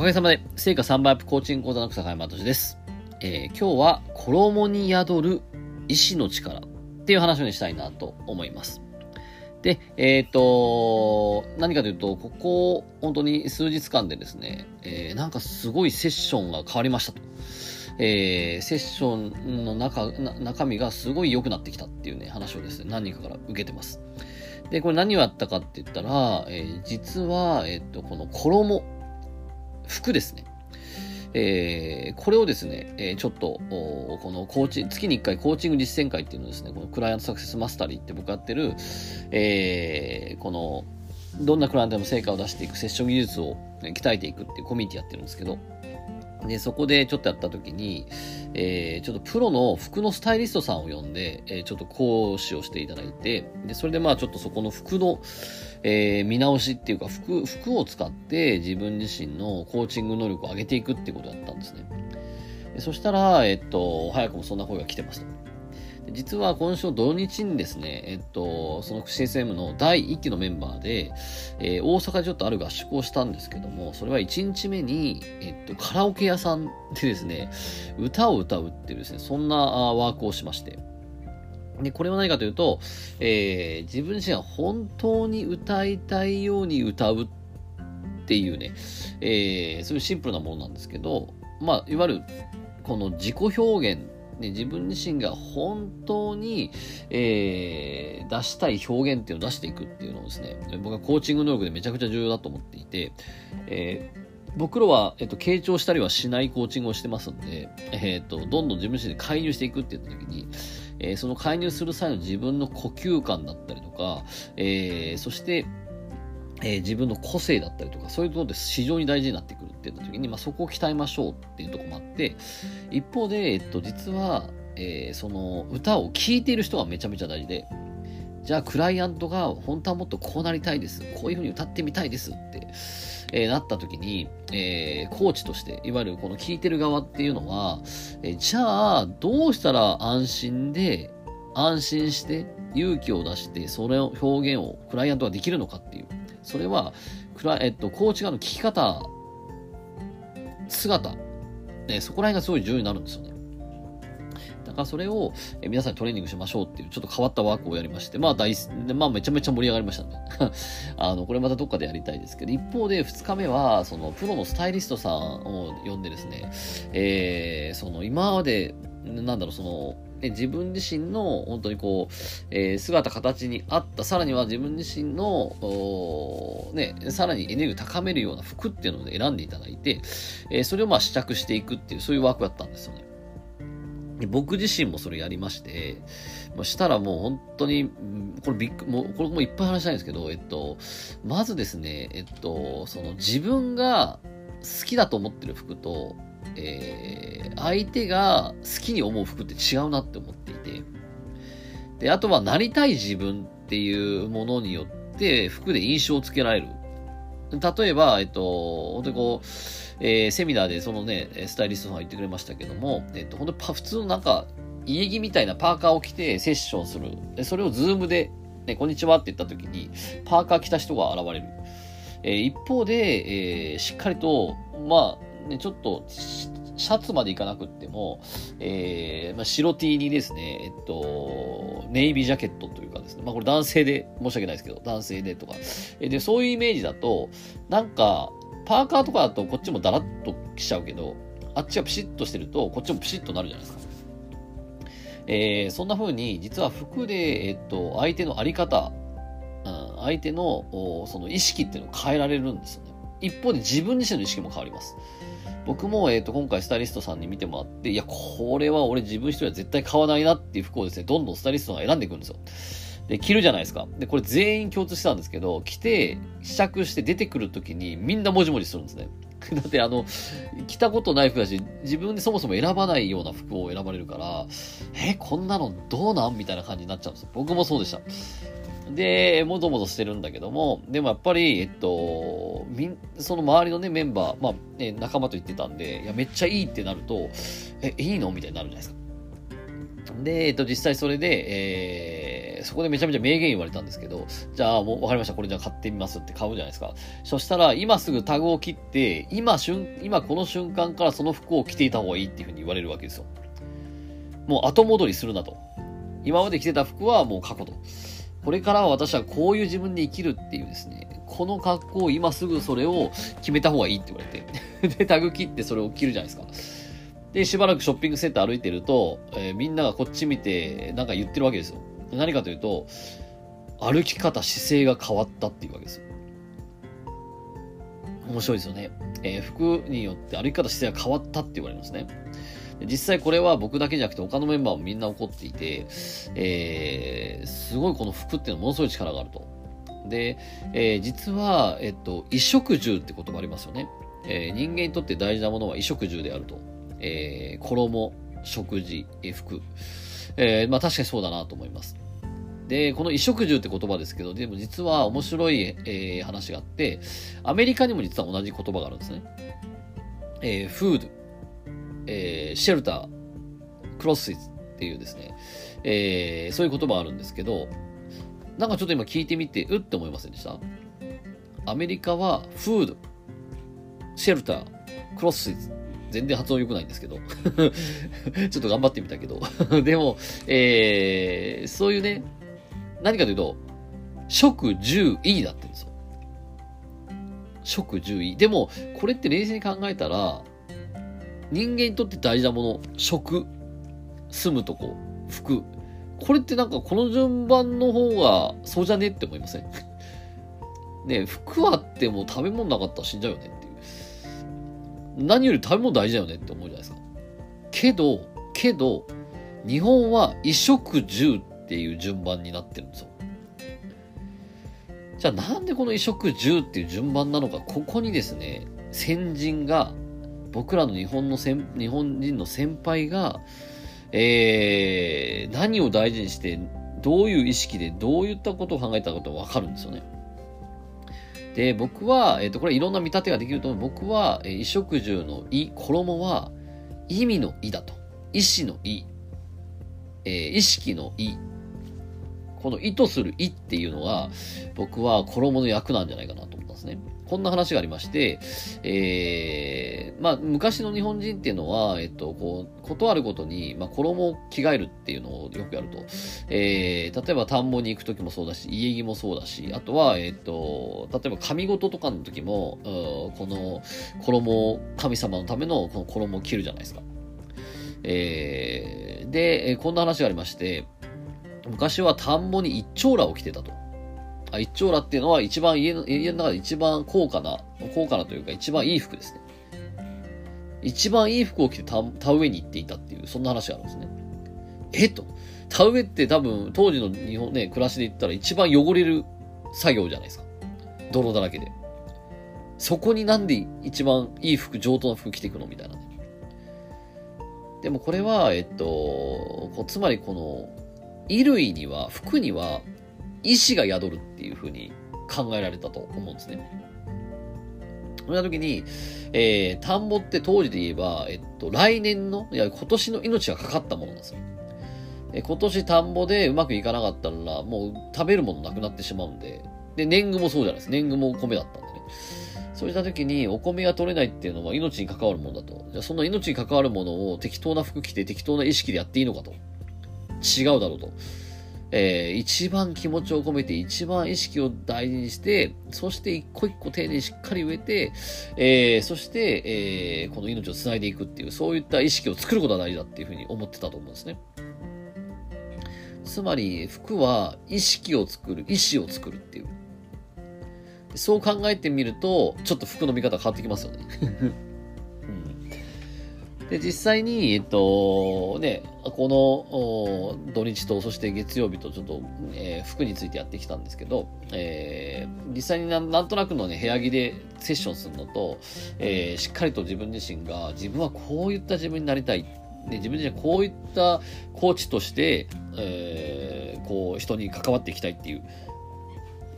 おかげさまで、成果3倍アップコーチング講座の草山敏です。えー、今日は、衣に宿る意志の力っていう話をしたいなと思います。で、えっ、ー、と、何かというと、ここ、本当に数日間でですね、えー、なんかすごいセッションが変わりましたと。えー、セッションの中、中身がすごい良くなってきたっていうね、話をですね、何人かから受けてます。で、これ何をやったかって言ったら、えー、実は、えっ、と、この衣、服ですね。えー、これをですね、えー、ちょっと、このコーチ、月に1回コーチング実践会っていうのをですね、このクライアントサクセスマスタリーって僕やってる、えー、この、どんなクライアントでも成果を出していくセッション技術を、鍛えていくっていうコミュニティやってるんですけど、で、そこでちょっとやった時に、えー、ちょっとプロの服のスタイリストさんを呼んで、えー、ちょっと講師をしていただいて、で、それでまあちょっとそこの服の、えー、見直しっていうか、服、服を使って自分自身のコーチング能力を上げていくっていうことだったんですね。そしたら、えっと、早くもそんな声が来てました。実は今週土日にですね、えっと、その CSM の第1期のメンバーで、えー、大阪でちょっとある合宿をしたんですけども、それは1日目に、えっと、カラオケ屋さんでですね、歌を歌うっていうですね、そんなワークをしまして。で、これは何かというと、えー、自分自身が本当に歌いたいように歌うっていうね、えー、そういうシンプルなものなんですけど、まあ、いわゆる、この自己表現ね、自分自身が本当に、えー、出したい表現っていうのを出していくっていうのをですね、僕はコーチング能力でめちゃくちゃ重要だと思っていて、えー僕らは、えっと、傾聴したりはしないコーチングをしてますんで、えっと、どんどん自分自身で介入していくって言った時に、えー、その介入する際の自分の呼吸感だったりとか、えー、そして、えー、自分の個性だったりとか、そういうところで非常に大事になってくるって言った時に、まあ、そこを鍛えましょうっていうとこもあって、一方で、えっと、実は、えー、その歌を聴いている人がめちゃめちゃ大事で、じゃあクライアントが本当はもっとこうなりたいです。こういうふうに歌ってみたいですって、えー、なった時に、えー、コーチとして、いわゆるこの聴いてる側っていうのは、えー、じゃあどうしたら安心で、安心して勇気を出して、それを表現をクライアントができるのかっていう。それは、えっと、コーチ側の聞き方、姿、ね、そこら辺がすごい重要になるんですよね。だからそれを、え皆さんにトレーニングしましょうっていう、ちょっと変わったワークをやりまして、まあ大、まあめちゃめちゃ盛り上がりましたね。あの、これまたどっかでやりたいですけど、一方で2日目は、その、プロのスタイリストさんを呼んでですね、えー、その、今まで、なんだろう、その、ね、自分自身の本当にこう、えー、姿形に合った、さらには自分自身の、ね、さらにエネルギーを高めるような服っていうので選んでいただいて、えー、それをまあ試着していくっていう、そういうワークだったんですよね。僕自身もそれやりまして、まあ、したらもう本当に、これびっく、もう、これもいっぱい話したいんですけど、えっと、まずですね、えっと、その自分が好きだと思ってる服と、えー、相手が好きに思う服って違うなって思っていて、で、あとはなりたい自分っていうものによって服で印象をつけられる。例えば、えっと、本当にこう、えー、セミナーでそのね、スタイリストさんが言ってくれましたけども、えっと、本当に普通のなんか、家着みたいなパーカーを着てセッションする。で、それを Zoom で、ね、こんにちはって言った時に、パーカー着た人が現れる。えー、一方で、えー、しっかりと、まあ、ね、ちょっと、シャツまでいかなくっても、えー、まあ、白 T にですね、えっと、ネイビージャケットというかですね、まあ、これ男性で、申し訳ないですけど、男性でとか。で、そういうイメージだと、なんか、パーカーとかだとこっちもダラッときちゃうけど、あっちがピシッとしてると、こっちもピシッとなるじゃないですか。えー、そんな風に、実は服で、えっと、相手のあり方、うん、相手の、その意識っていうのを変えられるんですよね。一方で自分自身の意識も変わります。僕も、えっ、ー、と、今回スタイリストさんに見てもらって、いや、これは俺自分一人は絶対買わないなっていう服をですね、どんどんスタイリストが選んでいくんですよ。で、着るじゃないですか。で、これ全員共通してたんですけど、着て、試着して出てくるときにみんなもじもじするんですね。だってあの、着たことない服だし、自分でそもそも選ばないような服を選ばれるから、え、こんなのどうなん？みたいな感じになっちゃうんですよ。僕もそうでした。で、もぞもぞしてるんだけども、でもやっぱり、えっと、み、その周りのね、メンバー、まあ、ね、仲間と言ってたんで、いや、めっちゃいいってなると、え、いいのみたいになるじゃないですか。で、えっと、実際それで、えー、そこでめちゃめちゃ名言言われたんですけど、じゃあもうわかりました、これじゃあ買ってみますって買うじゃないですか。そしたら、今すぐタグを切って、今瞬、今この瞬間からその服を着ていた方がいいっていうふうに言われるわけですよ。もう後戻りするなと。今まで着てた服はもう過去と。これからは私はこういう自分で生きるっていうですね、この格好を、今すぐそれを決めた方がいいって言われて、で、タグ切ってそれを着るじゃないですか。で、しばらくショッピングセンター歩いてると、えー、みんながこっち見て、なんか言ってるわけですよ。何かというと、歩き方、姿勢が変わったっていうわけですよ。面白いですよね。えー、服によって歩き方、姿勢が変わったって言われますね。実際これは僕だけじゃなくて他のメンバーもみんな怒っていて、えー、すごいこの服っていうのはものすごい力があると。で、えー、実は、えっと、衣食住って言葉ありますよね。えー、人間にとって大事なものは衣食住であると。えー、衣、食事、服。えー、まあ確かにそうだなと思います。で、この衣食住って言葉ですけど、でも実は面白い、えー、話があって、アメリカにも実は同じ言葉があるんですね。えー、フード、えー、シェルター、クロスイズっていうですね、えー、そういう言葉あるんですけど、なんかちょっと今聞いてみて、うって思いませんでした？アメリカはフード、シェルター、クロスイズ。全然発音良くないんですけど。ちょっと頑張ってみたけど。でも、えー、そういうね、何かというと、食、住、意になってるんですよ。食、住、意。でも、これって冷静に考えたら、人間にとって大事なもの、食、住むとこ、服。これってなんかこの順番の方がそうじゃねって思いません？ね服あっても食べ物なかったら死んじゃうよねっていう。何より食べ物大事だよねって思うじゃないですか。けど、けど、日本は衣食住っていう順番になってるんですよ。じゃあなんでこの衣食住っていう順番なのか、ここにですね、先人が僕らの日本の先、日本人の先輩が、えー、何を大事にして、どういう意識で、どういったことを考えたかとわかるんですよね。で、僕は、えっ、ー、と、これいろんな見立てができると思う。僕は、え、衣食住の衣、衣は、意味の意だと。意志の意。えー、意識の意。この意図する意っていうのが、僕は衣の役なんじゃないかなと思ったんですね。こんな話がありまして、えー、まあ、昔の日本人っていうのは、えっと、こう、ことあるごとに、まあ、衣を着替えるっていうのをよくやると。えー、例えば田んぼに行く時もそうだし、家着もそうだし、あとは、えっと、例えば神事とかの時も、この衣、神様のためのこの衣を着るじゃないですか。えー、で、こんな話がありまして、昔は田んぼに一丁羅を着てたと。あ一丁羅っていうのは一番家の、家の中で一番高価な、高価なというか一番いい服ですね。一番いい服を着て田田植えに行っていたっていう、そんな話があるんですね。えと。田植えって多分当時の日本ね、暮らしで言ったら一番汚れる作業じゃないですか。泥だらけで。そこになんで一番いい服、上等な服着ていくのみたいなね。でもこれは、えっと、こつまりこの、衣類には、服には意志が宿るっていうふうに考えられたと思うんですね。そんな時に、えー、田んぼって当時で言えば、えっと、来年の、いや、今年の命がかかったものなんですよ。え今年田んぼでうまくいかなかったら、もう食べるものなくなってしまうんで、で、年貢もそうじゃないです。年貢もお米だったんでね。そうした時に、お米が取れないっていうのは命に関わるものだと。じゃあ、その命に関わるものを適当な服着て適当な意識でやっていいのかと。違うだろうと。えー、一番気持ちを込めて、一番意識を大事にして、そして一個一個丁寧にしっかり植えて、えー、そして、えー、この命を繋いでいくっていう、そういった意識を作ることが大事だっていうふうに思ってたと思うんですね。つまり、服は意識を作る、意志を作るっていう。そう考えてみると、ちょっと服の見方変わってきますよね。で、実際に、えっと、ね、この土日と、そして月曜日とちょっと、えー、服についてやってきたんですけど、えー、実際になんなんとなくのね、部屋着でセッションするのと、えー、しっかりと自分自身が、自分はこういった自分になりたい。で自分自身はこういったコーチとして、えー、こう、人に関わっていきたいっていう、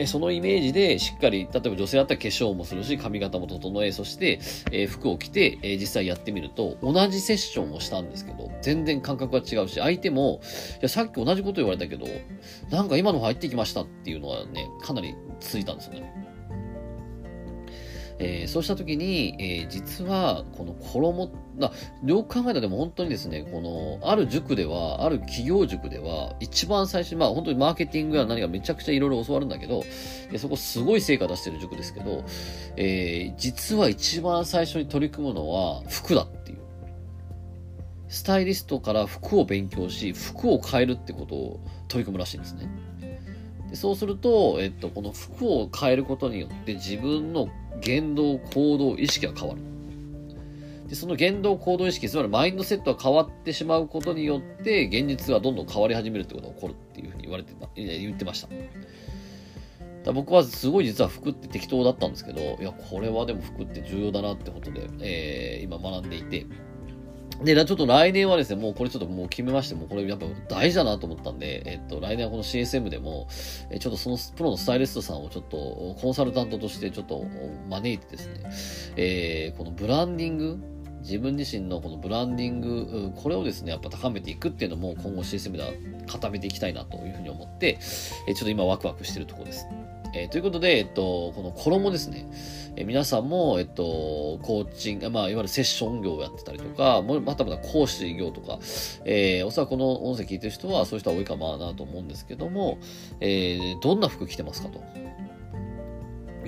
えそのイメージでしっかり、例えば女性だったら化粧もするし、髪型も整え、そして、え服を着て、え実際やってみると、同じセッションをしたんですけど、全然感覚が違うし、相手も、いや、さっき同じこと言われたけど、なんか今の入ってきましたっていうのはね、かなり続いたんですよね。えー、そうした時に、えー、実は、この衣、な、よく考えたらでも本当にですね、この、ある塾では、ある企業塾では、一番最初に、まあ本当にマーケティングや何かめちゃくちゃいろいろ教わるんだけど、でそこすごい成果出してる塾ですけど、えー、実は一番最初に取り組むのは服だっていう。スタイリストから服を勉強し、服を変えるってことを取り組むらしいんですね。でそうすると、えっと、この服を変えることによって自分の言動、行動、意識が変わる。で、その言動、行動意識、つまりマインドセットが変わってしまうことによって、現実がどんどん変わり始めるってことが起こるっていうふうに言われてた、言ってました。だ僕はすごい実は服って適当だったんですけど、いや、これはでも服って重要だなってことで、えー、今学んでいて、で、ちょっと来年はですね、もうこれちょっともう決めまして、もうこれやっぱ大事だなと思ったんで、えっと、来年はこの CSM でも、えちょっとそのプロのスタイリストさんをちょっとコンサルタントとしてちょっと招いてですね、えー、このブランディング、自分自身のこのブランディング、これをですね、やっぱ高めていくっていうのも今後 CSM では固めていきたいなというふうに思って、えちょっと今ワクワクしてるところです。えー、ということで、えっと、この衣ですね。えー、皆さんも、えっと、コーチング、まあ、いわゆるセッション業をやってたりとか、もまたまた講師業とか、えー、おそらくこの音声聞いてる人は、そういう人は多いかもなと思うんですけども、えー、どんな服着てますかと。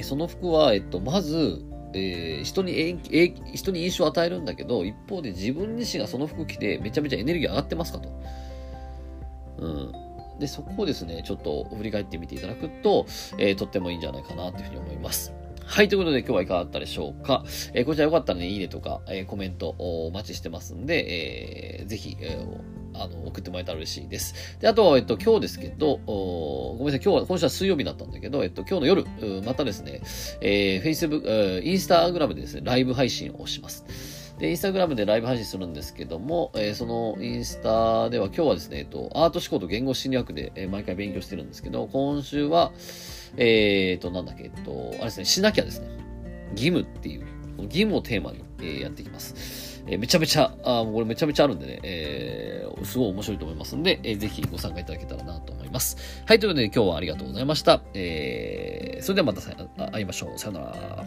その服は、えっと、まず、えー、人に、えー、人に印象を与えるんだけど、一方で自分自身がその服着てめちゃめちゃエネルギー上がってますかと。うん。で、そこをですね、ちょっと振り返ってみていただくと、えー、とってもいいんじゃないかなというふうに思います。はい、ということで今日はいかがだったでしょうか？えー、こちらよかったらね、いいねとか、えー、コメントお待ちしてますんで、えー、ぜひ、えー、あの、送ってもらえたら嬉しいです。で、あと、えっと、今日ですけど、ごめんなさい、今日は、今週は水曜日だったんだけど、えっと、今日の夜、またですね、えー、Facebook、え、インスタグラムでですね、ライブ配信をします。で、インスタグラムでライブ配信するんですけども、えー、そのインスタでは今日はですね、えっと、アート思考と言語心理学で、えー、毎回勉強してるんですけど、今週は、えー、と、なんだっけ、えっと、あれですね、しなきゃですね。義務っていう、義務をテーマに、えー、やっていきます。えー、めちゃめちゃ、あこれめちゃめちゃあるんでね、えー、すごい面白いと思いますんで、えー、ぜひご参加いただけたらなと思います。はい、ということで今日はありがとうございました。えー、それではまたさ会いましょう。さよなら。